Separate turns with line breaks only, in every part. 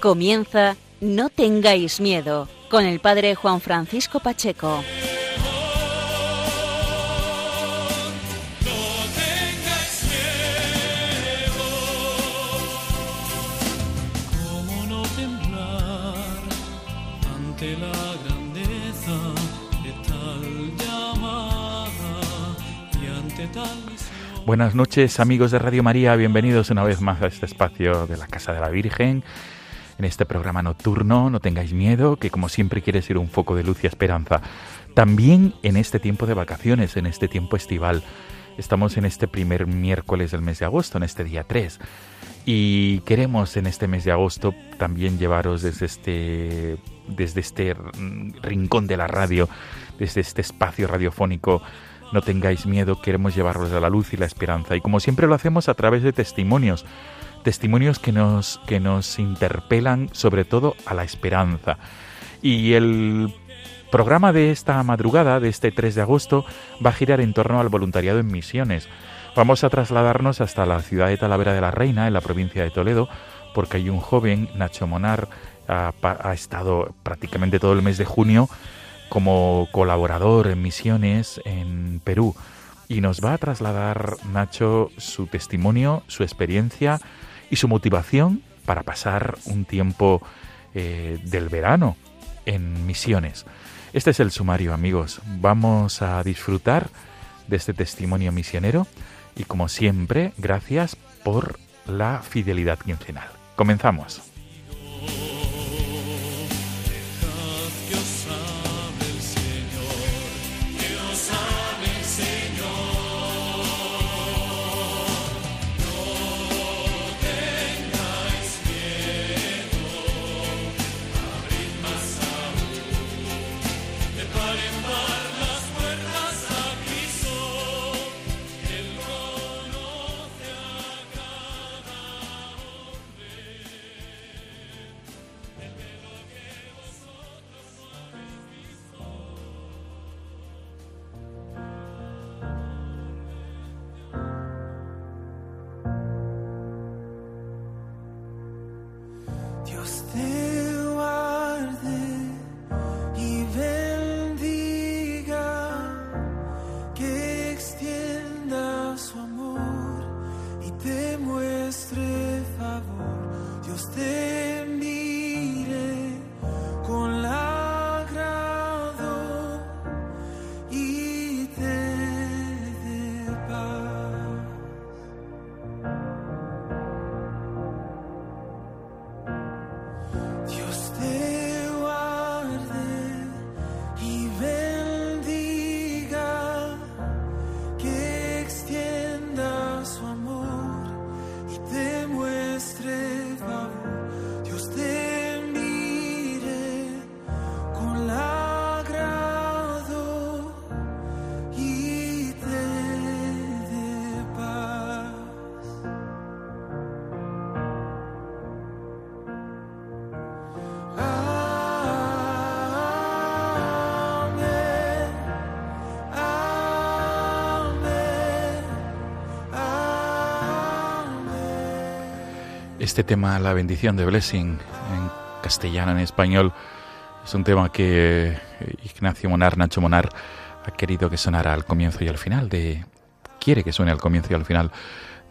Comienza No tengáis miedo con el padre Juan Francisco Pacheco.
¿Cómo no temblar ante la grandeza de tal llamada y ante tal misión?
Buenas noches amigos de Radio María, bienvenidos una vez más a este espacio de la Casa de la Virgen, en este programa nocturno, no tengáis miedo, que como siempre quiere ser un foco de luz y esperanza. También en este tiempo de vacaciones, en este tiempo estival. Estamos en este primer miércoles del mes de agosto, en este día 3. Y queremos en este mes de agosto también llevaros desde este, desde este rincón de la radio, desde este espacio radiofónico, no tengáis miedo, queremos llevaros a la luz y la esperanza. Y como siempre lo hacemos a través de testimonios, testimonios que nos, que nos interpelan sobre todo a la esperanza. Y el programa de esta madrugada, de este 3 de agosto, va a girar en torno al voluntariado en misiones. Vamos a trasladarnos hasta la ciudad de Talavera de la Reina, en la provincia de Toledo, porque hay un joven, Nacho Monar, ha, ha estado prácticamente todo el mes de junio como colaborador en misiones en Perú y nos va a trasladar Nacho su testimonio, su experiencia y su motivación para pasar un tiempo eh, del verano en misiones. Este es el sumario amigos. Vamos a disfrutar de este testimonio misionero y como siempre, gracias por la fidelidad quincenal. Comenzamos. Este tema, la bendición de Blessing, en castellano, en español, es un tema que eh, Ignacio Monar, Nacho Monar, ha querido que sonara al comienzo y al final de... Quiere que suene al comienzo y al final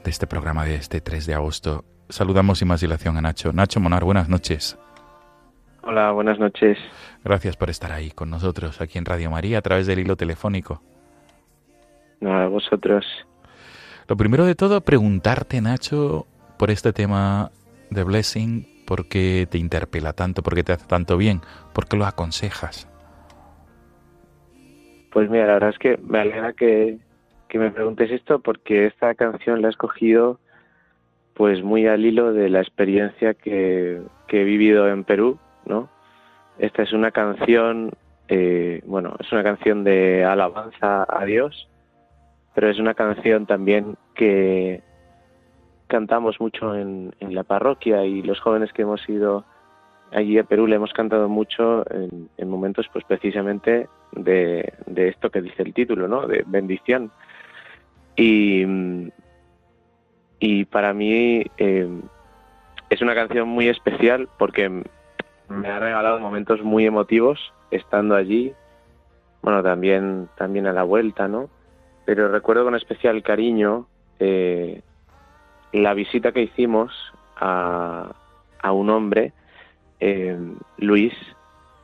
de este programa de este 3 de agosto. Saludamos sin más dilación a Nacho. Nacho Monar, buenas noches.
Hola, buenas noches.
Gracias por estar ahí con nosotros, aquí en Radio María, a través del hilo telefónico.
Nada, vosotros.
Lo primero de todo, preguntarte, Nacho, por este tema de Blessing, ¿por qué te interpela tanto? ¿Por qué te hace tanto bien? ¿Por qué lo aconsejas?
Pues mira, la verdad es que me alegra que, que me preguntes esto porque esta canción la he escogido pues muy al hilo de la experiencia que, que he vivido en Perú, ¿no? Esta es una canción, eh, bueno, es una canción de alabanza a Dios, pero es una canción también que cantamos mucho en, en la parroquia y los jóvenes que hemos ido allí a Perú le hemos cantado mucho en, en momentos pues precisamente de, esto que dice el título, ¿no? De bendición. Y, y para mí eh, es una canción muy especial porque me ha regalado momentos muy emotivos estando allí, bueno, también, también a la vuelta, ¿no? Pero recuerdo con especial cariño eh, la visita que hicimos a, a un hombre, eh, Luis,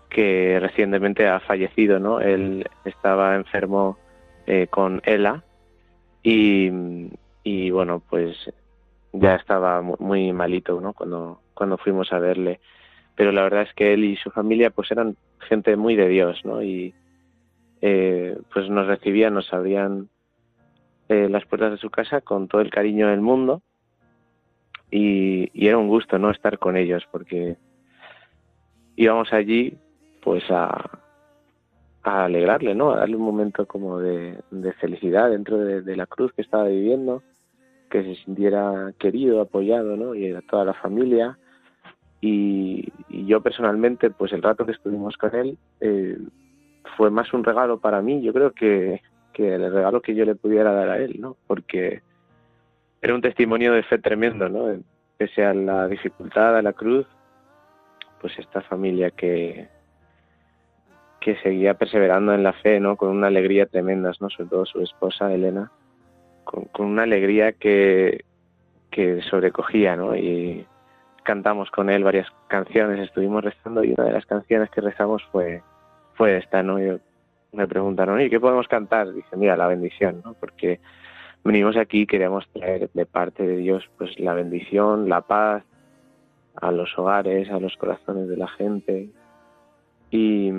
que recientemente ha fallecido, ¿no? Él estaba enfermo eh, con ELA y, y bueno, pues ya estaba mu- muy malito, ¿no? Cuando, cuando fuimos a verle. Pero la verdad es que él y su familia pues eran gente muy de Dios, ¿no? Y eh, pues nos recibían, nos abrían eh, las puertas de su casa con todo el cariño del mundo y, era un gusto, ¿no? Estar con ellos porque íbamos allí pues a, a alegrarle, ¿no? A darle un momento como de, felicidad dentro de, de la cruz que estaba viviendo, que se sintiera querido, apoyado, ¿no? Y a toda la familia. Y, y yo personalmente, pues el rato que estuvimos con él eh, fue más un regalo para mí, yo creo que, que el regalo que yo le pudiera dar a él, ¿no? Porque era un testimonio de fe tremendo, ¿no? Pese a la dificultad, a la cruz, pues esta familia que, que seguía perseverando en la fe, ¿no? Con una alegría tremenda, ¿no? Sobre todo su esposa, Elena, con, una alegría que, que sobrecogía, ¿no? Y cantamos con él varias canciones, estuvimos rezando y una de las canciones que rezamos fue, fue esta, ¿no? Me preguntaron, ¿y qué podemos cantar? Dice, mira, la bendición, ¿no? Porque venimos aquí queremos traer de parte de Dios, pues la bendición, la paz a los hogares, a los corazones de la gente. Y,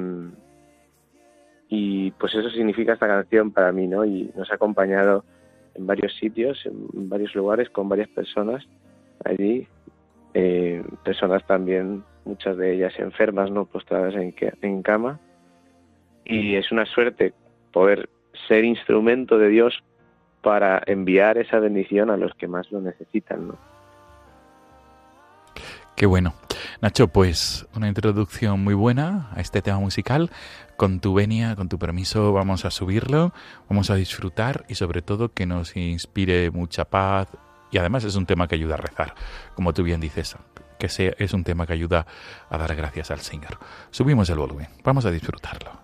y pues eso significa esta canción para mí, ¿no? Y nos ha acompañado en varios sitios, en varios lugares, con varias personas allí, eh, personas también, muchas de ellas enfermas, ¿no? Postradas en, en cama. Y es una suerte poder ser instrumento de Dios para enviar esa bendición a los que más lo necesitan, ¿no?
Qué bueno. Nacho, pues una introducción muy buena a este tema musical. Con tu venia, con tu permiso, vamos a subirlo, vamos a disfrutar y sobre todo que nos inspire mucha paz. Y además es un tema que ayuda a rezar, como tú bien dices, que sea, es un tema que ayuda a dar gracias al Señor. Subimos el volumen, vamos a disfrutarlo.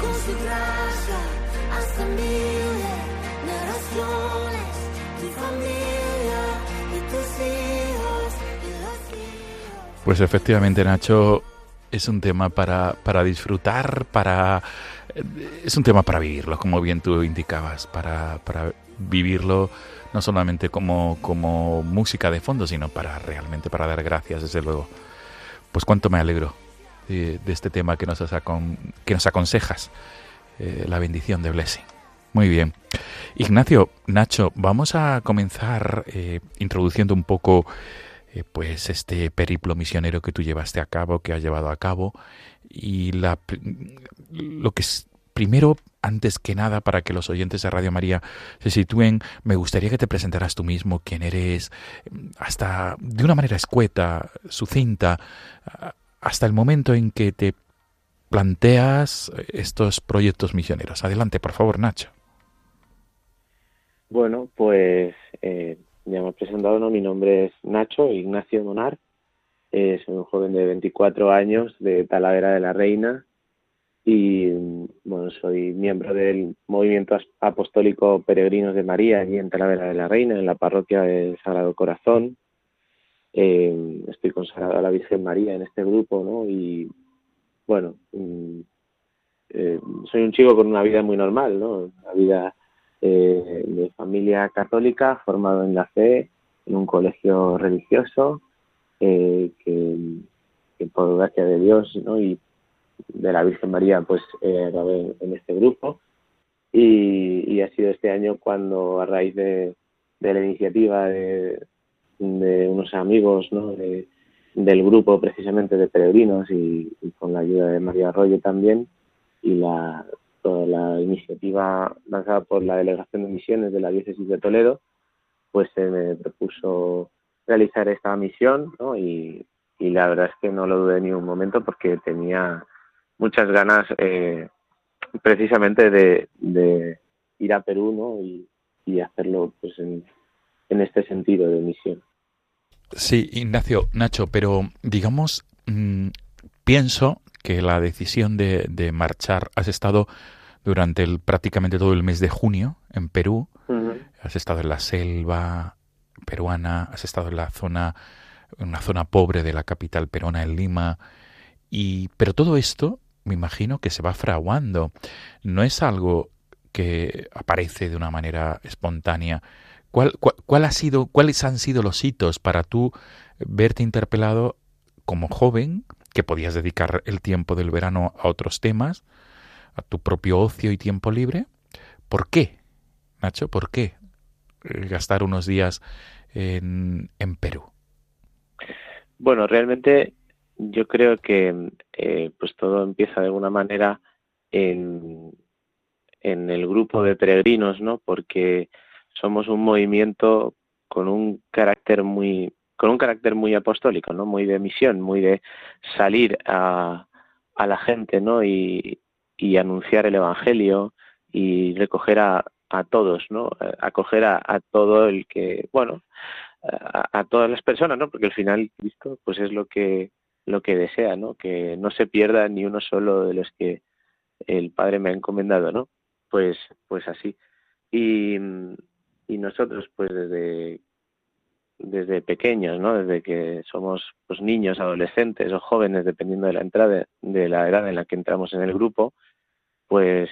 con su gracia hasta mil generaciones, tu familia y tus hijos los hijos.
Pues efectivamente, Nacho, es un tema para, para disfrutar, para es un tema para vivirlo, como bien tú indicabas, para, para vivirlo no solamente como, como música de fondo, sino para realmente para dar gracias, desde luego. Pues cuánto me alegro de, este tema que nos, acon- que nos aconsejas, eh, la bendición de Blessing. Muy bien. Ignacio, Nacho, vamos a comenzar eh, introduciendo un poco eh, pues este periplo misionero que tú llevaste a cabo, que has llevado a cabo y la, lo que es primero antes que nada, para que los oyentes de Radio María se sitúen, me gustaría que te presentaras tú mismo, quién eres, hasta de una manera escueta, sucinta, hasta el momento en que te planteas estos proyectos misioneros. Adelante, por favor, Nacho.
Bueno, pues eh, ya me he presentado, ¿no? Mi nombre es Nacho Ignacio Monar. Eh, soy un joven de 24 años de Talavera de la Reina y bueno, soy miembro del movimiento apostólico Peregrinos de María allí en Talavera de la Reina, en la parroquia del Sagrado Corazón. Eh, estoy consagrado a la Virgen María en este grupo, ¿no? Y bueno, mm, eh, soy un chico con una vida muy normal, ¿no? Una vida eh, de familia católica, formado en la fe, en un colegio religioso, eh, que, que, por gracia de Dios ¿no? y de la Virgen María, pues eh, en este grupo. Y, y, ha sido este año cuando, a raíz de la iniciativa de, de, unos amigos ¿no? de, del grupo precisamente de peregrinos y, con la ayuda de María Arroyo también y la, toda la iniciativa lanzada por la Delegación de Misiones de la Diócesis de Toledo, pues se me propuso realizar esta misión ¿no? y, y la verdad es que no lo dudé ni un momento porque tenía muchas ganas eh, precisamente de, de, ir a Perú ¿no? y, y hacerlo pues en, en, este sentido de misión.
Sí, Ignacio, Nacho, pero digamos, mmm, pienso que la decisión de, de, marchar, has estado durante el, prácticamente todo el mes de junio en Perú, uh -huh. has estado en la selva peruana, has estado en la zona, una zona pobre de la capital peruana, en Lima, y, pero todo esto me imagino que se va fraguando. No es algo que aparece de una manera espontánea. ¿Cuál, cuál, cuál ha sido, ¿Cuáles han sido los hitos para tú verte interpelado como joven, que podías dedicar el tiempo del verano a otros temas, a tu propio ocio y tiempo libre? ¿Por qué, Nacho? ¿Por qué gastar unos días en, en Perú?
Bueno, realmente yo creo que eh, pues todo empieza de alguna manera en, en el grupo de peregrinos, ¿no? Porque somos un movimiento con un carácter muy con un carácter muy apostólico, ¿no? Muy de misión, muy de salir a, a la gente, ¿no? Y, y anunciar el evangelio y recoger a, a todos, ¿no? Acoger a, a todo el que, bueno, a, a, todas las personas, ¿no? Porque al final Cristo, pues es lo que lo que desea, ¿no? Que no se pierda ni uno solo de los que el Padre me ha encomendado, ¿no? Pues, pues así. Y, y nosotros, pues desde desde pequeños, ¿no? Desde que somos pues niños, adolescentes o jóvenes, dependiendo de la entrada, de la edad en la que entramos en el grupo, pues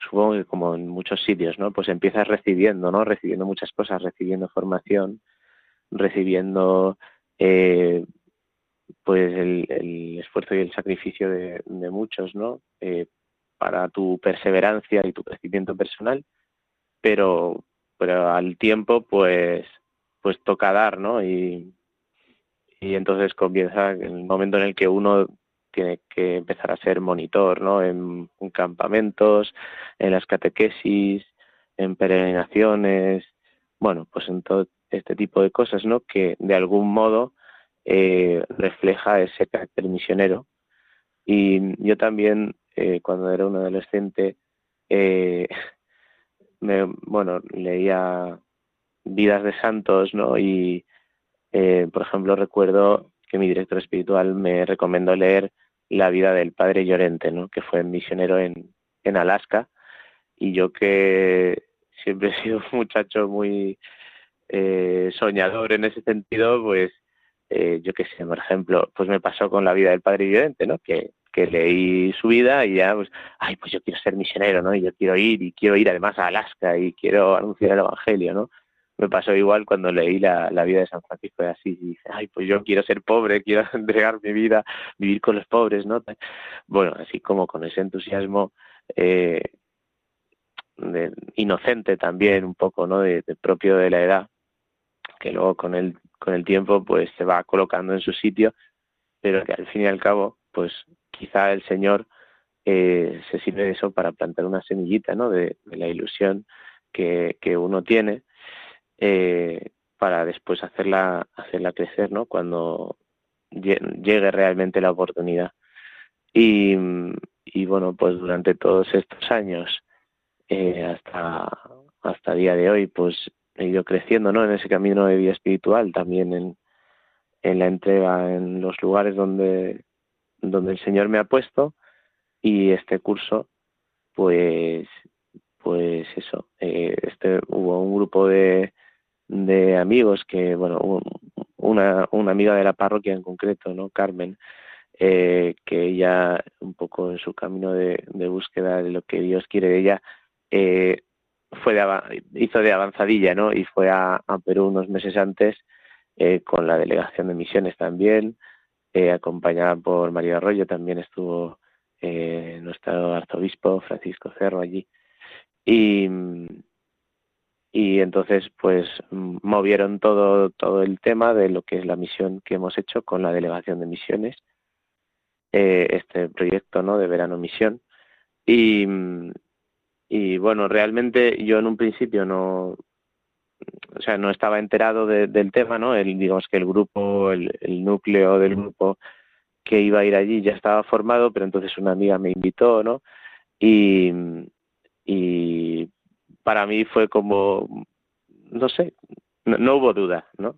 supongo que como en muchos sitios, ¿no? Pues empiezas recibiendo, ¿no? Recibiendo muchas cosas, recibiendo formación, recibiendo eh, pues el, el, esfuerzo y el sacrificio de, de muchos, ¿no? Eh, para tu perseverancia y tu crecimiento personal, pero, pero al tiempo, pues, pues toca dar, ¿no? Y, y entonces comienza el momento en el que uno tiene que empezar a ser monitor, ¿no? En, en campamentos, en las catequesis, en peregrinaciones, bueno, pues en todo este tipo de cosas, ¿no? Que de algún modo eh, refleja ese carácter misionero. Y yo también, eh, cuando era un adolescente, eh, me, bueno, leía vidas de santos, ¿no? Y, eh, por ejemplo, recuerdo que mi director espiritual me recomendó leer la vida del padre Llorente, ¿no? Que fue misionero en, en Alaska. Y yo que siempre he sido un muchacho muy eh, soñador en ese sentido, pues eh, yo qué sé, por ejemplo, pues me pasó con la vida del padre Llorente, ¿no? Que, que leí su vida y ya, pues, ay, pues yo quiero ser misionero, ¿no? Y yo quiero ir y quiero ir además a Alaska y quiero anunciar el Evangelio, ¿no? Me pasó igual cuando leí la, la vida de San Francisco de Asís y dije, ay, pues yo quiero ser pobre, quiero entregar mi vida, vivir con los pobres, ¿no? Bueno, así como con ese entusiasmo, eh, inocente también un poco, ¿no? De, de propio de la edad, que luego con el con el tiempo pues se va colocando en su sitio, pero que al fin y al cabo pues quizá el Señor eh, se sirve de eso para plantar una semillita, ¿no? De, la ilusión que, que uno tiene eh, para después hacerla hacerla crecer, ¿no? Cuando lle- llegue realmente la oportunidad. Y, y bueno, pues durante todos estos años eh, hasta hasta día de hoy, pues he ido creciendo, ¿no? En ese camino de vida espiritual, también en, en la entrega en los lugares donde donde el Señor me ha puesto y este curso, pues pues eso, eh, este hubo un grupo de de amigos que, bueno, un- una, una amiga de la parroquia en concreto, ¿no? Carmen, eh, que ella un poco en su camino de, de búsqueda de lo que Dios quiere de ella, eh, fue de, hizo de avanzadilla, ¿no? Y fue a, a Perú unos meses antes eh, con la delegación de misiones también, eh, acompañada por María Arroyo, también estuvo eh, nuestro arzobispo Francisco Cerro allí. Y, y entonces pues movieron todo todo el tema de lo que es la misión que hemos hecho con la delegación de misiones eh, este proyecto no de verano misión y y bueno realmente yo en un principio no o sea no estaba enterado de- del tema no el digamos que el grupo el, núcleo del grupo que iba a ir allí ya estaba formado pero entonces una amiga me invitó no y para mí fue como, no sé, no, hubo duda, ¿no?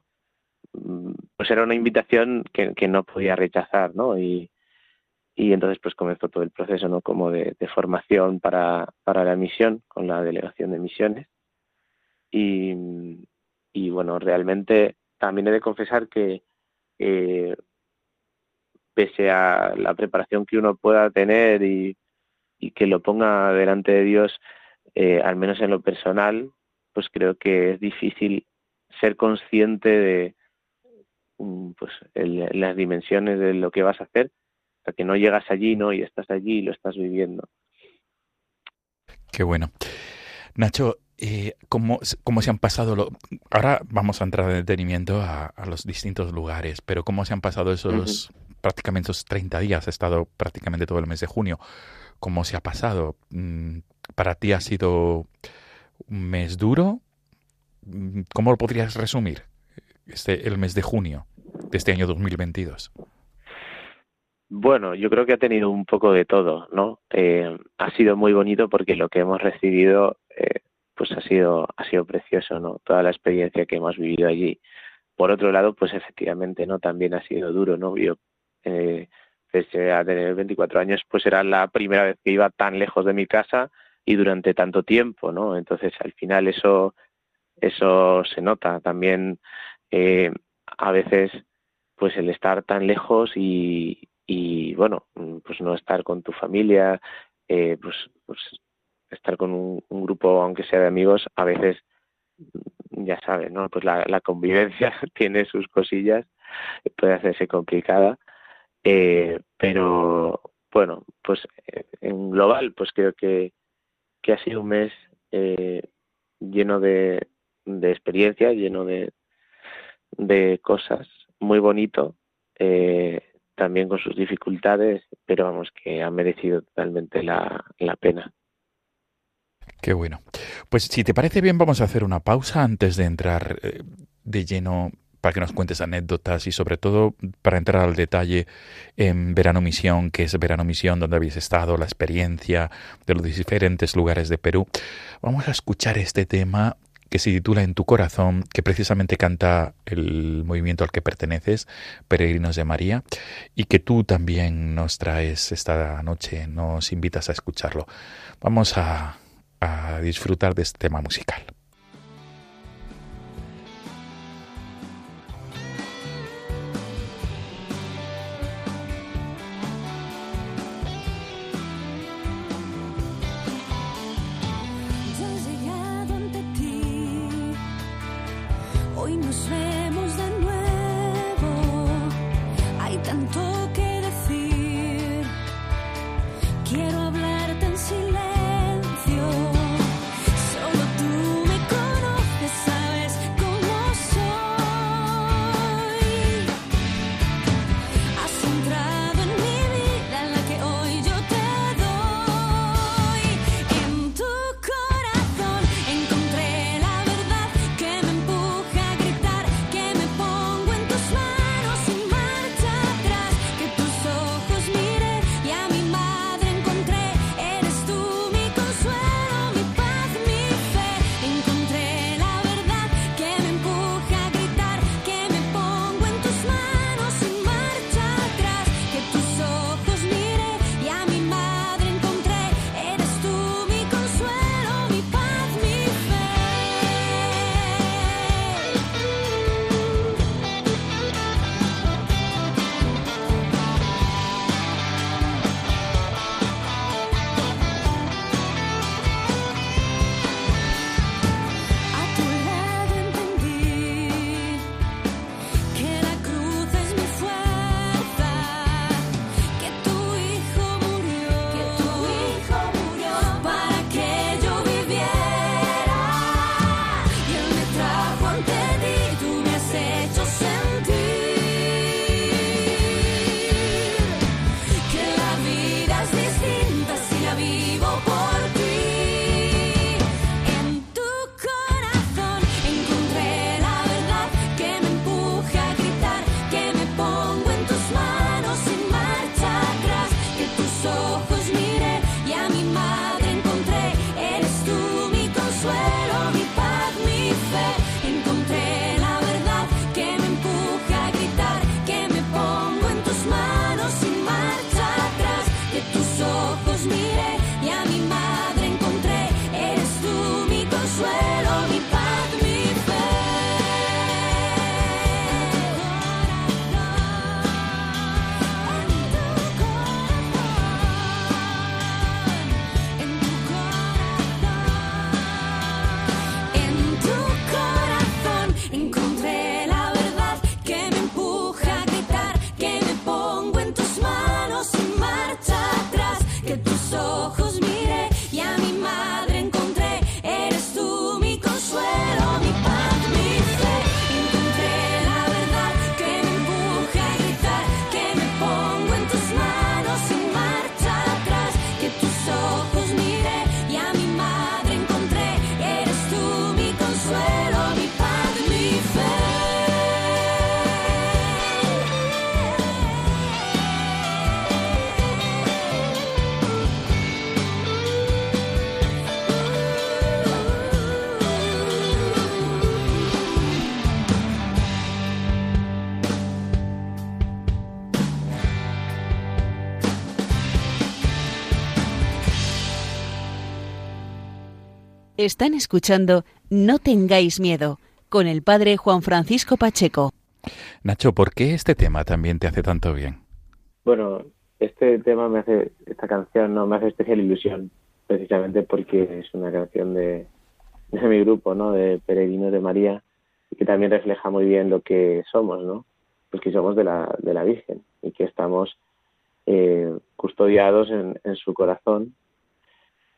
Pues era una invitación que, no podía rechazar, ¿no? Y, y entonces pues comenzó todo el proceso, ¿no? Como de, de formación para, para la misión con la delegación de misiones. Y, y bueno, realmente también he de confesar que eh, pese a la preparación que uno pueda tener y, que lo ponga delante de Dios, eh, al menos en lo personal, pues creo que es difícil ser consciente de mm, pues el- las dimensiones de lo que vas a hacer hasta que no llegas allí, ¿no? Y estás allí y lo estás viviendo.
Qué bueno. Nacho, eh, ¿cómo, cómo se han pasado? Lo... Ahora vamos a entrar en detenimiento a, a los distintos lugares, pero ¿cómo se han pasado esos prácticamente esos 30 días? He estado prácticamente todo el mes de junio. ¿Cómo se ha pasado? Mm, ¿Para ti ha sido un mes duro? Mm, ¿Cómo lo podrías resumir? Este, el mes de junio de este año 2022.
Bueno, yo creo que ha tenido un poco de todo, ¿no? Eh, ha sido muy bonito porque lo que hemos recibido, pues ha sido, ha sido precioso, ¿no? Toda la experiencia que hemos vivido allí. Por otro lado, pues efectivamente, ¿no? También ha sido duro, ¿no? Yo, eh, pese a tener 24 años, pues era la primera vez que iba tan lejos de mi casa y durante tanto tiempo, ¿no? Entonces, al final eso, eso se nota. También, eh, a veces, pues el estar tan lejos y, y bueno, pues no estar con tu familia, eh, pues, pues estar con un, grupo, aunque sea de amigos, a veces, ya sabes, ¿no? Pues la, convivencia tiene sus cosillas, puede hacerse complicada, eh, pero bueno, pues eh, en global, pues creo que, que ha sido un mes eh, lleno de, de experiencia, lleno de, de cosas, muy bonito, eh, también con sus dificultades, pero vamos, que ha merecido totalmente la pena.
Qué bueno. Pues si te parece bien, vamos a hacer una pausa antes de entrar eh, de lleno para que nos cuentes anécdotas y sobre todo para entrar al detalle en Verano Misión, que es Verano Misión, donde habéis estado, la experiencia de los diferentes lugares de Perú. Vamos a escuchar este tema que se titula En tu corazón, que precisamente canta el movimiento al que perteneces, Peregrinos de María, y que tú también nos traes esta noche, nos invitas a escucharlo. Vamos a, a disfrutar de este tema musical.
Están escuchando No tengáis miedo con el padre Juan Francisco Pacheco.
Nacho, ¿por qué este tema también te hace tanto bien?
Bueno, este tema me hace, esta canción no me hace especial ilusión, precisamente porque es una canción de, de mi grupo, ¿no? De Peregrinos de María, y que también refleja muy bien lo que somos, ¿no? Pues que somos de la, de la Virgen y que estamos eh, custodiados en, en su corazón.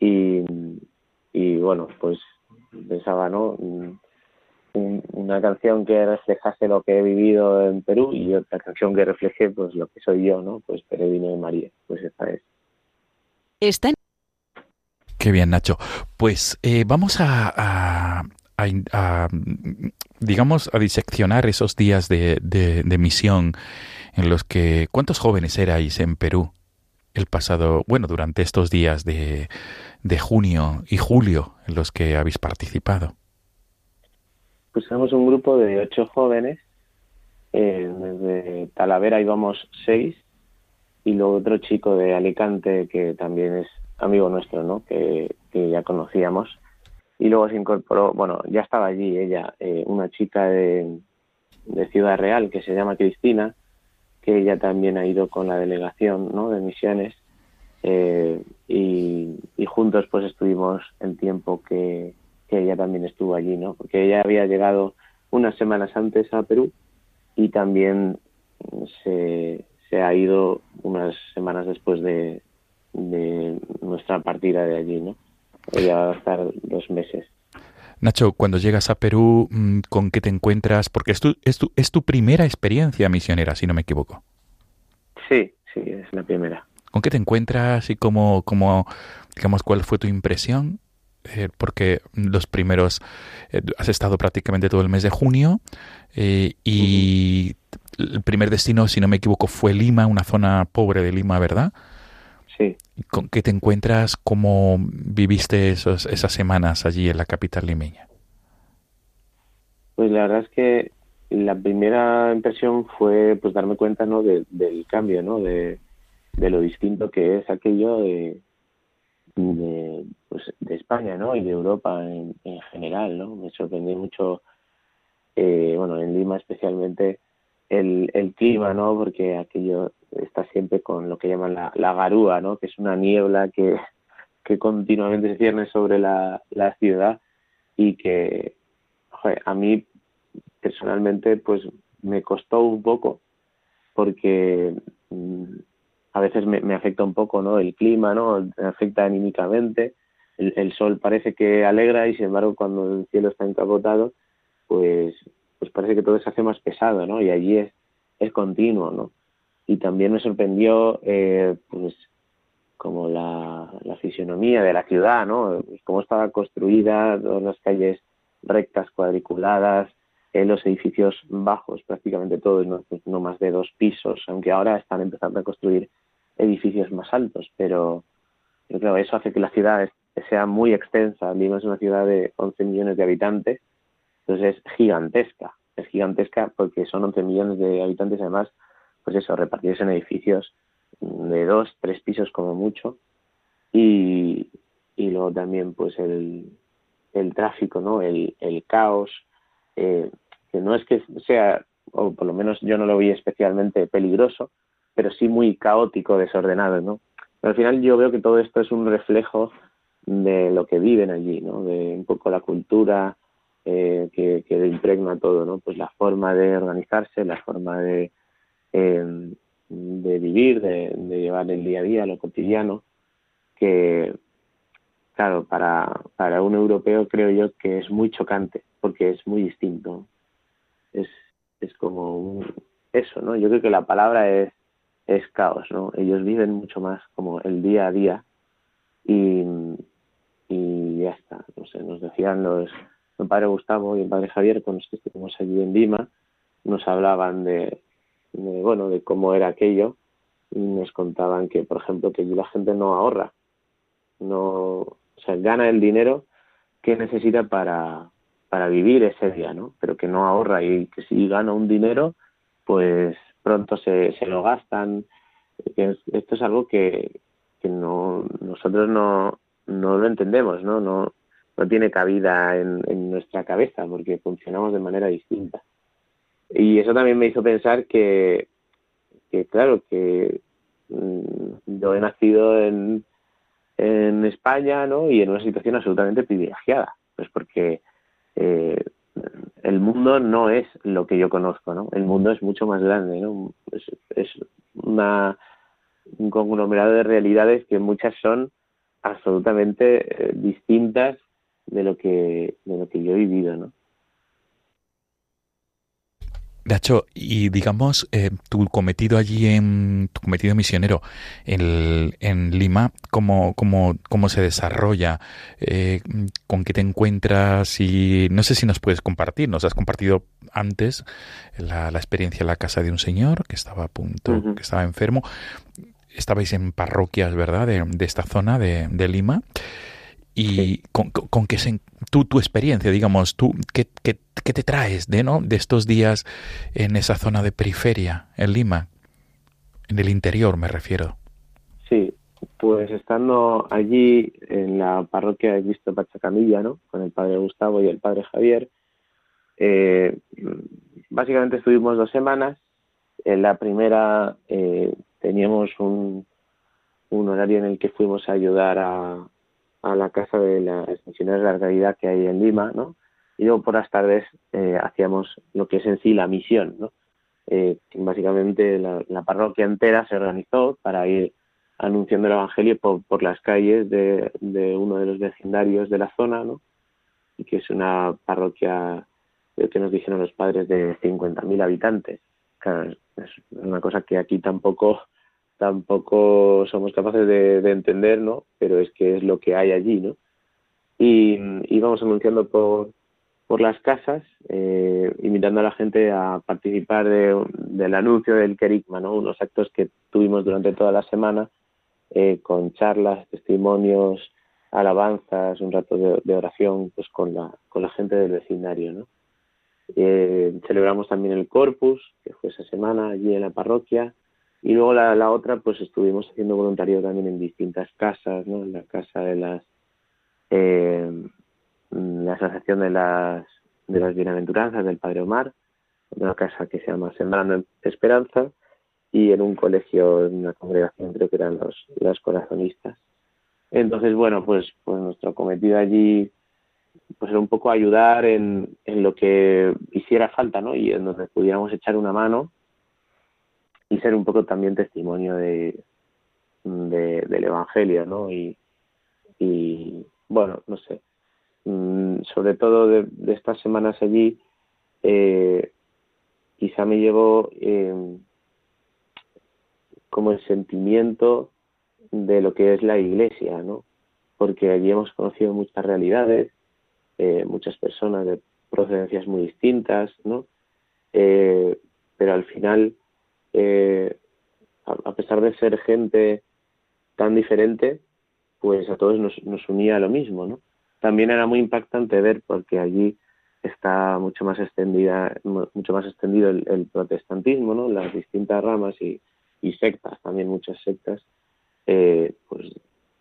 Y, y bueno, pues pensaba, ¿no? Un- una canción que reflejase lo que he vivido en Perú y otra canción que refleje pues lo que soy yo, ¿no? Pues Peregrino de María, pues esta es.
Están
Qué bien, Nacho. Pues eh, vamos a, a- a digamos, a diseccionar esos días de, de- de misión en los que... ¿Cuántos jóvenes erais en Perú el pasado, bueno, durante estos días de, de junio y julio en los que habéis participado?
Pues somos un grupo de ocho jóvenes, eh, desde Talavera íbamos seis y luego otro chico de Alicante que también es amigo nuestro, ¿no? Que, que ya conocíamos. Y luego se incorporó, bueno, ya estaba allí ella, eh, una chica de, de Ciudad Real que se llama Cristina, que ella también ha ido con la delegación. De misiones. eh, y, juntos pues estuvimos el tiempo que, que ella también estuvo allí, ¿no? Porque ella había llegado unas semanas antes a Perú y también se, se ha ido unas semanas después de, de nuestra partida de allí, ¿no? Ella va a estar dos meses.
Nacho, cuando llegas a Perú, mm, ¿con qué te encuentras? Porque es tu, es tu, es tu primera experiencia misionera, si no me equivoco.
Sí, sí, es la primera.
¿Con qué te encuentras y cómo, cómo digamos, cuál fue tu impresión? Eh, porque los primeros, eh, has estado prácticamente todo el mes de junio eh, y el primer destino, si no me equivoco, fue Lima, una zona pobre de Lima, ¿verdad?
Sí.
¿Con qué te encuentras? ¿Cómo viviste esos, esas semanas allí en la capital limeña?
Pues la verdad es que la primera impresión fue pues darme cuenta no de- del cambio no de, de lo distinto que es aquello de, de, pues, de España no y de Europa en, en general no me sorprendió mucho eh, bueno en Lima especialmente el, el clima no porque aquello está siempre con lo que llaman la, la garúa no que es una niebla que que continuamente se cierne sobre la, la ciudad y que a mí personalmente pues me costó un poco porque mm, a veces me, me afecta un poco no el clima no me afecta anímicamente el, el sol parece que alegra y sin embargo cuando el cielo está encapotado pues pues parece que todo se hace más pesado no y allí es es continuo no y también me sorprendió eh, pues como la, la fisionomía de la ciudad, ¿no? Cómo estaba construida, todas las calles rectas, cuadriculadas, eh, los edificios bajos, prácticamente todos, ¿no? Pues no más de dos pisos, aunque ahora están empezando a construir edificios más altos, pero, pero claro, eso hace que la ciudad sea muy extensa. Lima es una ciudad de 11 millones de habitantes, entonces es gigantesca, es gigantesca porque son 11 millones de habitantes además, pues eso, repartidos en edificios de dos, tres pisos como mucho y, y luego también pues el, el tráfico, ¿no? El, el caos, eh, que no es que sea, o por lo menos yo no lo vi especialmente peligroso, pero sí muy caótico, desordenado, ¿no? Pero al final yo veo que todo esto es un reflejo de lo que viven allí, ¿no? De un poco la cultura eh, que, que impregna todo, ¿no? Pues la forma de organizarse, la forma de, eh, de vivir, de, llevar el día a día, lo cotidiano, que, claro, para, para un europeo creo yo que es muy chocante, porque es muy distinto. Es, es como eso, ¿no? Yo creo que la palabra es, es caos, ¿no? Ellos viven mucho más como el día a día y, y ya está. No sé, nos decían los, el padre Gustavo y el padre Javier con los que estuvimos allí en Lima, nos hablaban de, de, bueno, de cómo era aquello y nos contaban que, por ejemplo, que allí la gente no ahorra, no, o sea, gana el dinero que necesita para, para vivir ese día, ¿no? Pero que no ahorra y que si gana un dinero, pues pronto se, se lo gastan. Esto es algo que, que no nosotros no, no lo entendemos, ¿no? No, no tiene cabida en, en nuestra cabeza porque funcionamos de manera distinta. Y eso también me hizo pensar que, claro, que mm, yo he nacido en, en España, ¿no? Y en una situación absolutamente privilegiada, pues porque eh, el mundo no es lo que yo conozco, ¿no? El mundo es mucho más grande, ¿no? Es, es una, un conglomerado de realidades que muchas son absolutamente eh, distintas de lo que de lo que yo he vivido, ¿no?
Nacho, y digamos, eh, tu cometido allí en tu cometido misionero en, en Lima, ¿cómo, cómo, cómo se desarrolla? Eh, ¿Con qué te encuentras? Y no sé si nos puedes compartir. Nos has compartido antes la, la experiencia en la casa de un señor que estaba a punto, que estaba enfermo. Estabais en parroquias, ¿verdad?, de, de esta zona de, de Lima. Y
Sí.
con, con, qué se, tú, tu experiencia, digamos, tú, ¿qué, qué, qué te traes de, ¿no? de estos días en esa zona de periferia, en Lima? En el interior, me refiero.
Sí, pues estando allí en la parroquia de Cristo Pachacamilla, ¿no? Con el padre Gustavo y el padre Javier, eh, básicamente estuvimos dos semanas. En la primera eh, teníamos un, un horario en el que fuimos a ayudar a, a la casa de las misioneras de la caridad que hay en Lima, ¿no? Y luego por las tardes eh, hacíamos lo que es en sí la misión, ¿no? Eh, básicamente la, la parroquia entera se organizó para ir anunciando el Evangelio por, por las calles de, de uno de los vecindarios de la zona, ¿no? Y que es una parroquia, que nos dijeron los padres, de 50.000 habitantes. Claro, es una cosa que aquí tampoco tampoco somos capaces de, de entender, ¿no? Pero es que es lo que hay allí, ¿no? Y íbamos anunciando por, por las casas, eh, invitando a la gente a participar de- del anuncio del Kerigma, ¿no? Unos actos que tuvimos durante toda la semana eh, con charlas, testimonios, alabanzas, un rato de, de oración pues con la, con la gente del vecindario, ¿no? Eh, celebramos también el Corpus, que fue esa semana allí en la parroquia, y luego la, otra, pues estuvimos haciendo voluntariado también en distintas casas, ¿no? En la casa de las, eh, la asociación de las, de las bienaventuranzas del Padre Omar, en una casa que se llama Sembrando Esperanza, y en un colegio, en una congregación, creo que eran los, los corazonistas. Entonces, bueno, pues, pues nuestro cometido allí pues era un poco ayudar en, en lo que hiciera falta, ¿no? Y en donde pudiéramos echar una mano y ser un poco también testimonio de, de- del Evangelio, ¿no? Y, bueno, no sé, Mm, sobre todo de, estas semanas allí, eh, quizá me llevó eh, como el sentimiento de lo que es la iglesia, ¿no? Porque allí hemos conocido muchas realidades, eh, muchas personas de procedencias muy distintas, ¿no? Eh, pero al final, eh, a, pesar de ser gente tan diferente, pues a todos nos, unía lo mismo, ¿no? También era muy impactante ver porque allí está mucho más extendida, mu- mucho más extendido el, protestantismo, ¿no? Las distintas ramas y, sectas, también muchas sectas, eh, pues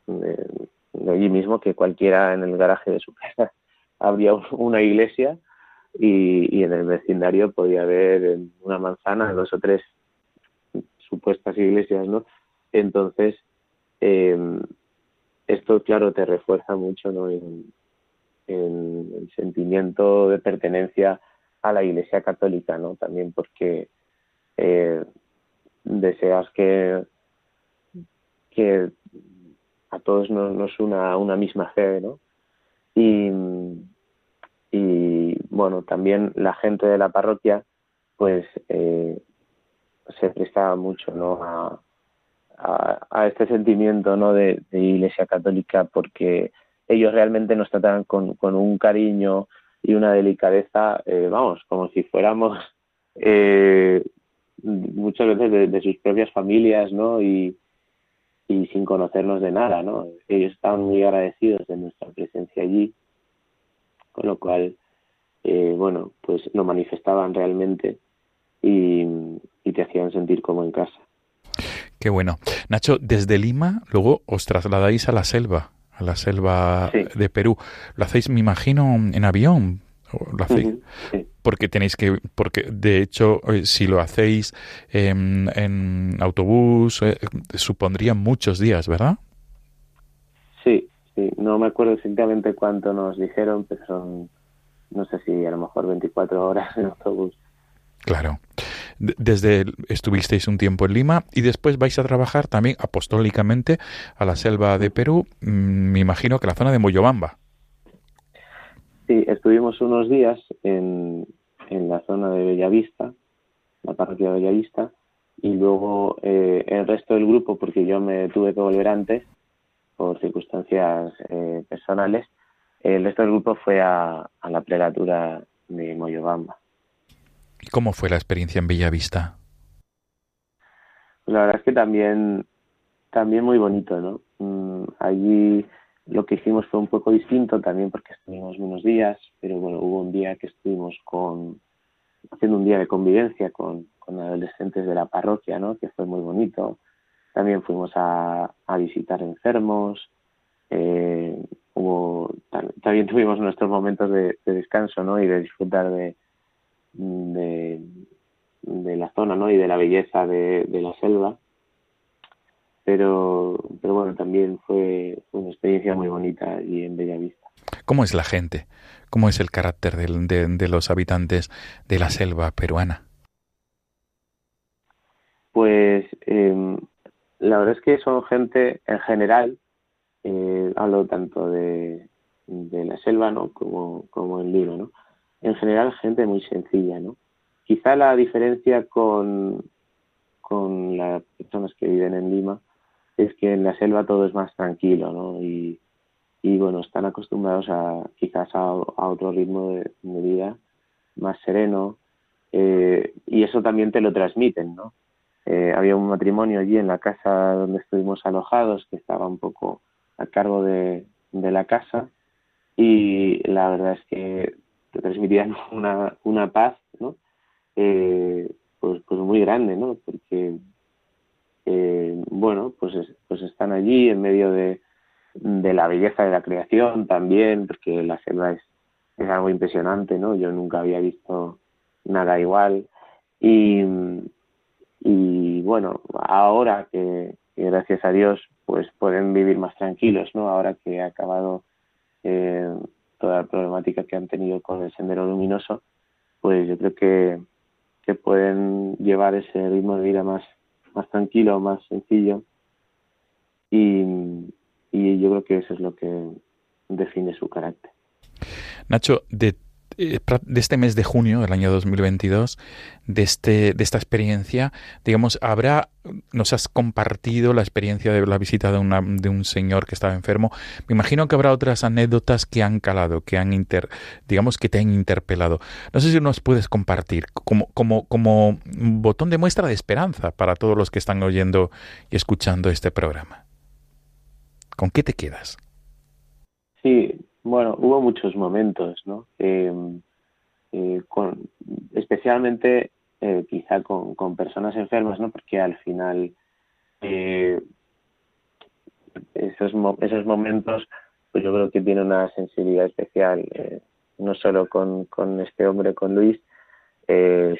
de allí mismo que cualquiera en el garaje de su casa habría un- una iglesia y, en el vecindario podía haber una manzana dos o tres supuestas iglesias, ¿no? Entonces, eh, esto, claro, te refuerza mucho, ¿no? En, el sentimiento de pertenencia a la Iglesia Católica, ¿no? También porque eh, deseas que, que a todos nos, nos una una misma fe, ¿no? Y, y bueno, también la gente de la parroquia, pues eh, se prestaba mucho, ¿no? A, a, este sentimiento, ¿no? De, Iglesia Católica, porque ellos realmente nos trataban con, con un cariño y una delicadeza, eh, vamos, como si fuéramos eh, muchas veces de, de sus propias familias, ¿no? Y, y sin conocernos de nada, ¿no? Ellos estaban muy agradecidos de nuestra presencia allí, con lo cual, eh, bueno, pues lo manifestaban realmente y, y te hacían sentir como en casa.
Qué bueno. Nacho, desde Lima, luego os trasladáis a la selva, a la selva
Sí.
de Perú. Lo hacéis, me imagino, en avión. ¿O Lo hacéis?
Sí.
Porque tenéis que, porque de hecho, eh, si lo hacéis en, en autobús, eh, supondría muchos días, ¿verdad?
Sí, sí, no me acuerdo exactamente cuánto nos dijeron, pero son, no sé si a lo mejor 24 horas en autobús.
Claro. De- Desde estuvisteis un tiempo en Lima y después vais a trabajar también apostólicamente a la selva de Perú, mm, me imagino que la zona de Moyobamba.
Sí, estuvimos unos días en, en la zona de Bellavista, la parroquia de Bellavista, y luego eh, el resto del grupo, porque yo me tuve que volver antes por circunstancias eh, personales, el resto del grupo fue a, a la prelatura de Moyobamba.
¿Y cómo fue la experiencia en Bellavista?
La verdad es que también, también muy bonito, ¿no? Mm, allí lo que hicimos fue un poco distinto también porque estuvimos unos días, pero bueno, hubo un día que estuvimos con haciendo un día de convivencia con, con adolescentes de la parroquia, ¿no? Que fue muy bonito. También fuimos a, a visitar enfermos. eh, hubo, tam- también tuvimos nuestros momentos de, de descanso, ¿no? Y de disfrutar de, de, de la zona, ¿no? Y de la belleza de, de la selva. Pero, pero bueno, también fue, una experiencia muy bonita allí en Bellavista.
¿Cómo es la gente? ¿Cómo es el carácter de, de los habitantes de la selva peruana?
Pues eh, la verdad es que son gente en general, eh, hablo tanto de, de la selva ¿no? como, como en Lima, ¿no? En general gente muy sencilla, ¿no? Quizá la diferencia con, con las personas que viven en Lima es que en la selva todo es más tranquilo, ¿no? Y, y bueno, están acostumbrados a quizás a, a otro ritmo de, vida más sereno eh, y eso también te lo transmiten, ¿no? Eh, había un matrimonio allí en la casa donde estuvimos alojados que estaba un poco a cargo de, de la casa y la verdad es que te transmitían una, una paz, ¿no? Eh, pues, pues muy grande, ¿no? Porque, eh, bueno, pues, es- pues están allí en medio de, de la belleza de la creación también, porque la selva es, es algo impresionante, ¿no? Yo nunca había visto nada igual y, y bueno, ahora que, que gracias a Dios pues pueden vivir más tranquilos, ¿no? Ahora que ha acabado eh, toda la problemática que han tenido con el sendero luminoso, pues yo creo que, que pueden llevar ese ritmo de vida más, más tranquilo, más sencillo y, y yo creo que eso es lo que define su carácter.
Nacho, de, eh, de este mes de junio del año 2022, de, este, de esta experiencia, digamos, habrá, nos has compartido la experiencia de la visita de, una, de un señor que estaba enfermo. Me imagino que habrá otras anécdotas que han calado, que han inter, digamos, que te han interpelado. No sé si nos puedes compartir como, como, como botón de muestra de esperanza para todos los que están oyendo y escuchando este programa. ¿Con qué te quedas?
Sí, bueno, hubo muchos momentos, ¿no? Eh, eh, con, especialmente eh, quizá con, personas enfermas, ¿no? Porque al final eh, esos, esos momentos, pues yo creo que tiene una sensibilidad especial, eh, no solo con, este hombre, con Luis,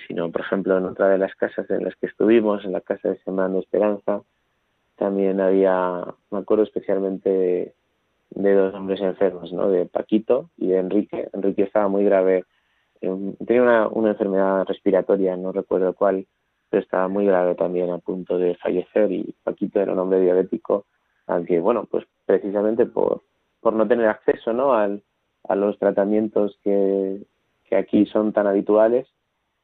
sino, por ejemplo, en otra de las casas en las que estuvimos, en la casa de Semana Esperanza, también había, me acuerdo especialmente de, dos hombres enfermos, ¿no? De Paquito y de Enrique. Enrique estaba muy grave, eh, tenía una, una enfermedad respiratoria, no recuerdo cuál, pero estaba muy grave también a punto de fallecer y Paquito era un hombre diabético al que, bueno, pues precisamente por, por no tener acceso, ¿no? Al, a los tratamientos que, que aquí son tan habituales,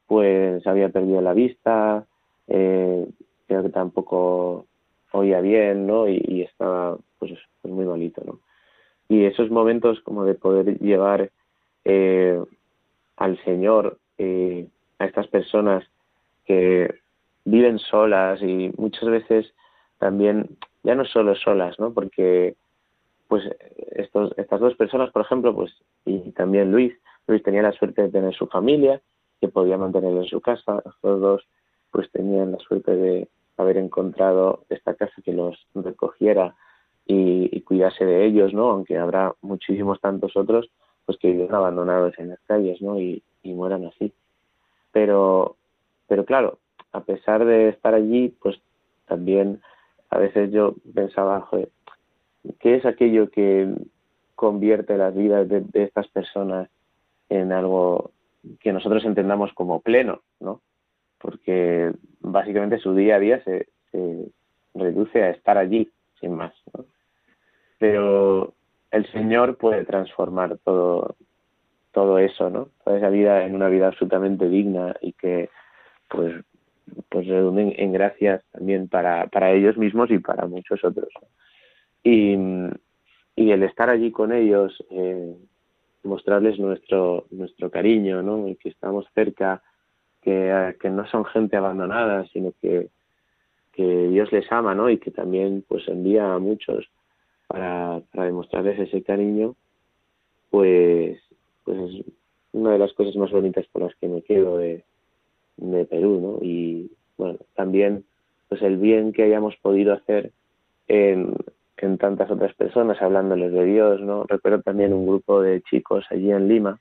pues había perdido la vista, eh, creo que tampoco oía bien, ¿no? Y, y estaba pues, pues muy malito, ¿no? Y esos momentos como de poder llevar eh, al Señor eh, a estas personas que viven solas y muchas veces también, ya no solo solas, ¿no? Porque pues estos, estas dos personas, por ejemplo, pues y también Luis, Luis tenía la suerte de tener su familia, que podía mantener en su casa, estos dos pues tenían la suerte de haber encontrado esta casa que los recogiera y, cuidarse de ellos, ¿no? Aunque habrá muchísimos tantos otros pues que viven abandonados en las calles, ¿no? Y, y mueran así. Pero, pero claro, a pesar de estar allí, pues también a veces yo pensaba, ¿qué es aquello que convierte las vidas de, de estas personas en algo que nosotros entendamos como pleno, ¿no? Porque básicamente su día a día se, se reduce a estar allí, sin más, ¿no? Pero el Señor puede transformar todo, todo eso, ¿no? Toda esa vida en una vida absolutamente digna y que, pues, pues redunden en gracias también para, para ellos mismos y para muchos otros. Y, y el estar allí con ellos, eh, mostrarles nuestro, nuestro cariño, ¿no? Y que estamos cerca, que, que no son gente abandonada, sino que, que Dios les ama, ¿no? Y que también pues envía a muchos para, para demostrarles ese cariño, pues, pues es una de las cosas más bonitas por las que me quedo de, de Perú, ¿no? Y bueno, también pues el bien que hayamos podido hacer en, en tantas otras personas, hablándoles de Dios, ¿no? Recuerdo también un grupo de chicos allí en Lima,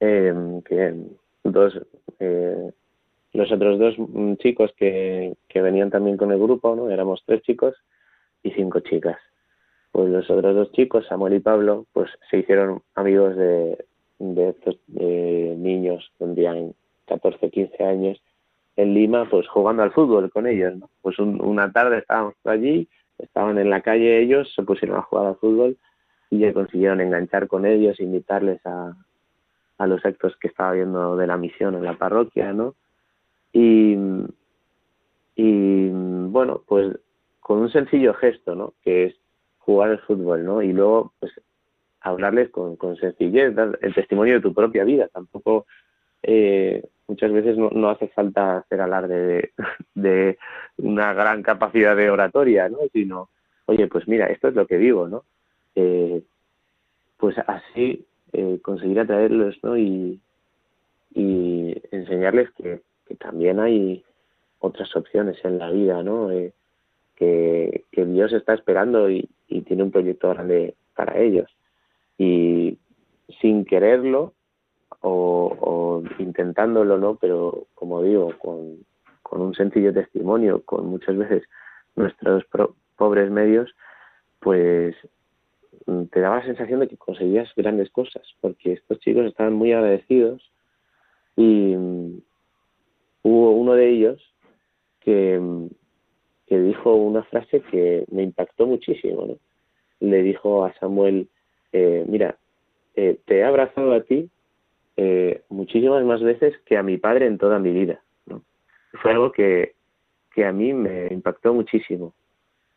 eh, que dos, eh, los otros dos mm, chicos que, que venían también con el grupo, ¿no? Éramos tres chicos y cinco chicas. Pues los otros dos chicos, Samuel y Pablo, pues se hicieron amigos de, de estos eh, niños, tendrían 14, 15 años, en Lima, pues jugando al fútbol con ellos, ¿no? Pues un, una tarde estábamos allí, estaban en la calle ellos, se pusieron a jugar al fútbol y ya consiguieron enganchar con ellos, invitarles a, a los actos que estaba viendo de la misión en la parroquia, ¿no? Y, y bueno, pues con un sencillo gesto, ¿no? Que es jugar al fútbol, ¿no? Y luego, pues, hablarles con, sencillez, dar el testimonio de tu propia vida. Tampoco, eh, muchas veces no, no hace falta hacer alarde de, una gran capacidad de oratoria, ¿no? Sino, oye, pues mira, esto es lo que vivo, ¿no? Eh, pues así eh, conseguir atraerlos, ¿no? Y, y enseñarles que, que también hay otras opciones en la vida, ¿no? Eh, que, Dios está esperando y, tiene un proyecto grande para ellos. Y sin quererlo o, intentándolo, ¿no? Pero como digo, con, con un sencillo testimonio, con muchas veces nuestros pro- pobres medios, pues mm, te daba la sensación de que conseguías grandes cosas, porque estos chicos estaban muy agradecidos y mm, hubo uno de ellos que, mm, que dijo una frase que me impactó muchísimo, ¿no? Le dijo a Samuel, eh, mira, eh, te he abrazado a ti eh, muchísimas más veces que a mi padre en toda mi vida, ¿no? Fue algo que, que a mí me impactó muchísimo,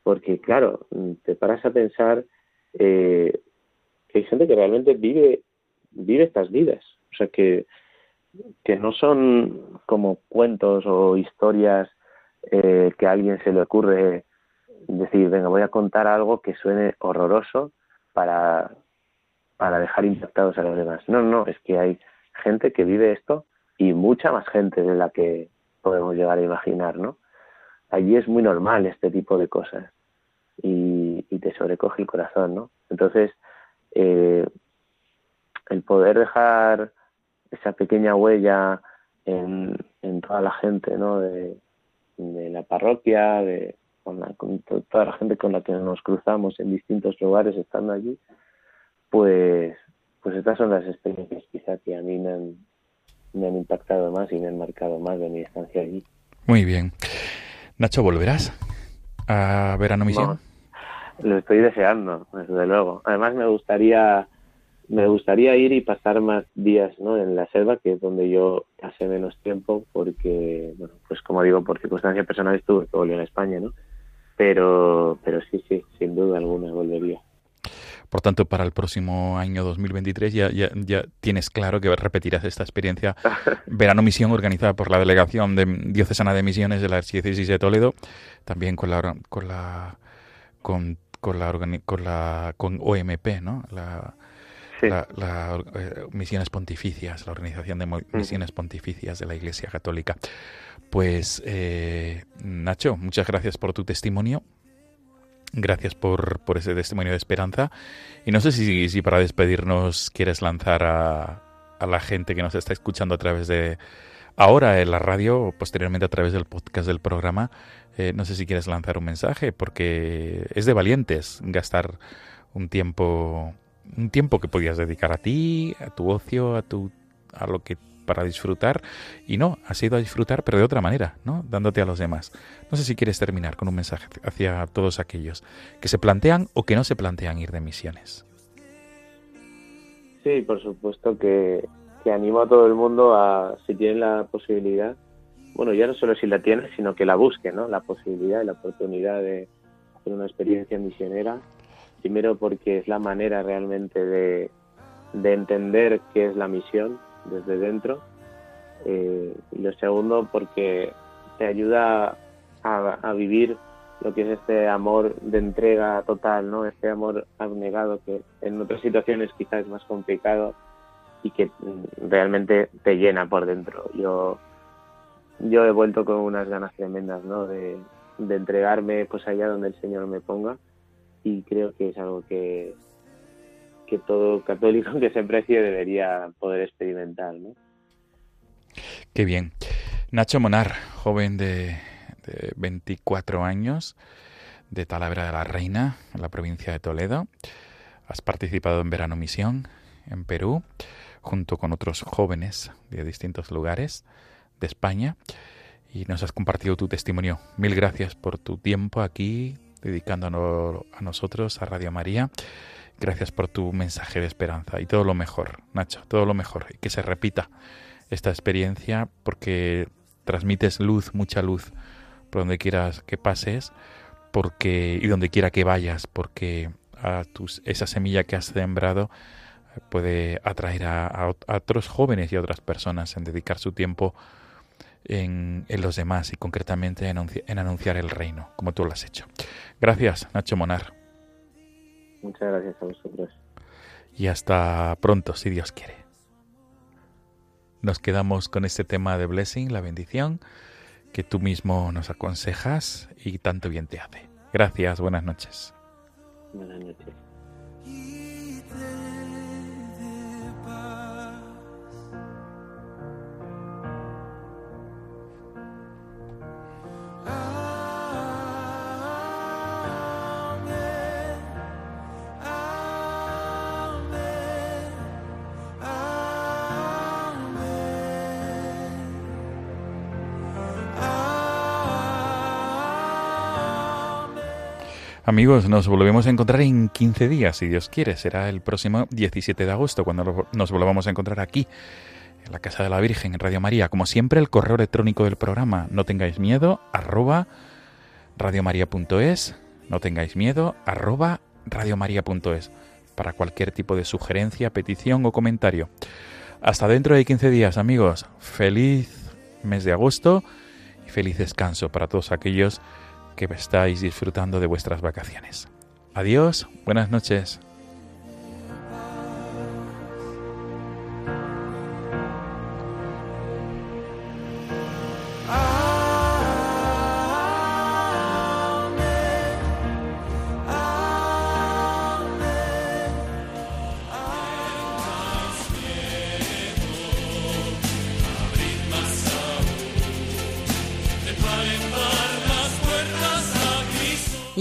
porque claro, te paras a pensar eh, que hay gente que realmente vive vive estas vidas, o sea que que no son como cuentos o historias eh, que a alguien se le ocurre decir, venga, voy a contar algo que suene horroroso para, para dejar impactados a los demás. No, no, es que hay gente que vive esto y mucha más gente de la que podemos llegar a imaginar, ¿no? Allí es muy normal este tipo de cosas y, y te sobrecoge el corazón, ¿no? Entonces, eh, el poder dejar esa pequeña huella en, en toda la gente, ¿no? De, de la parroquia, de con, la, con to- toda la gente con la que nos cruzamos en distintos lugares estando allí, pues, pues estas son las experiencias quizá que a mí me han, me han impactado más y me han marcado más de mi estancia allí.
Muy bien. Nacho, ¿volverás a Verano Misión?
No, lo estoy deseando, desde luego. Además me gustaría me gustaría ir y pasar más días ¿no? en la selva, que es donde yo pasé menos tiempo, porque, bueno, pues como digo, por circunstancias personales tuve que volver a España, ¿no? Pero, pero sí, sí, sin duda alguna volvería.
Por tanto, para el próximo año 2023 ya, ya, ya tienes claro que repetirás esta experiencia Verano Misión organizada por la Delegación de Diocesana de Misiones de la Archidiócesis de Toledo, también con la con la con, con la con la con OMP, ¿no? La,
Sí.
la, la, eh, misiones pontificias, la organización de misiones pontificias de la Iglesia Católica. Pues eh, Nacho, muchas gracias por tu testimonio Gracias por, por ese testimonio de esperanza. Y no sé si, si para despedirnos quieres lanzar a, a la gente que nos está escuchando a través de ahora en la radio o posteriormente a través del podcast del programa. eh, no sé si quieres lanzar un mensaje porque es de valientes gastar un tiempo un tiempo que podías dedicar a ti, a tu ocio, a tu a lo que para disfrutar y no, has ido a disfrutar pero de otra manera, ¿no? Dándote a los demás. No sé si quieres terminar con un mensaje hacia todos aquellos que se plantean o que no se plantean ir de misiones.
Sí, por supuesto que, animo a todo el mundo a, si tienen la posibilidad, bueno, ya no solo si la tienen, sino que la busquen, ¿no? La posibilidad y la oportunidad de hacer una experiencia misionera. Primero porque es la manera realmente de, de entender qué es la misión desde dentro. Eh, y lo segundo porque te ayuda a, a vivir lo que es este amor de entrega total, ¿no? Este amor abnegado que en otras situaciones quizás es más complicado y que realmente te llena por dentro. Yo yo he vuelto con unas ganas tremendas, ¿no? De, de entregarme pues allá donde el Señor me ponga y creo que es algo que que todo católico que se precie debería poder experimentar, ¿no?
Qué bien. Nacho Monar, joven de, de 24 años, de Talavera de la Reina, en la provincia de Toledo. Has participado en Verano Misión en Perú, junto con otros jóvenes de distintos lugares de España, y nos has compartido tu testimonio. Mil gracias por tu tiempo aquí, dedicándonos a nosotros, a Radio María. Gracias por tu mensaje de esperanza y todo lo mejor, Nacho, todo lo mejor. Y que se repita esta experiencia porque transmites luz, mucha luz, por donde quieras que pases porque y donde quiera que vayas, porque a tus, esa semilla que has sembrado puede atraer a, a, a otros jóvenes y a otras personas en dedicar su tiempo en, en los demás y concretamente en, en anunciar el reino, como tú lo has hecho. Gracias, Nacho Monar,
Muchas gracias a vosotros.
y hasta pronto, si Dios quiere. Nos quedamos con este tema de blessing, la bendición, que tú mismo nos aconsejas y tanto bien te hace. Gracias, buenas noches.
Buenas noches.
Amigos, nos volvemos a encontrar en 15 días, si Dios quiere. Será el próximo 17 de agosto cuando nos volvamos a encontrar aquí, en la Casa de la Virgen, en Radio María. Como siempre, el correo electrónico del programa, no tengáis miedo, arroba radiomaria.es, no tengáis miedo, arroba radiomaria.es, para cualquier tipo de sugerencia, petición o comentario. Hasta dentro de 15 días, amigos. Feliz mes de agosto y feliz descanso para todos aquellos que estáis disfrutando de vuestras vacaciones. Adiós, buenas noches.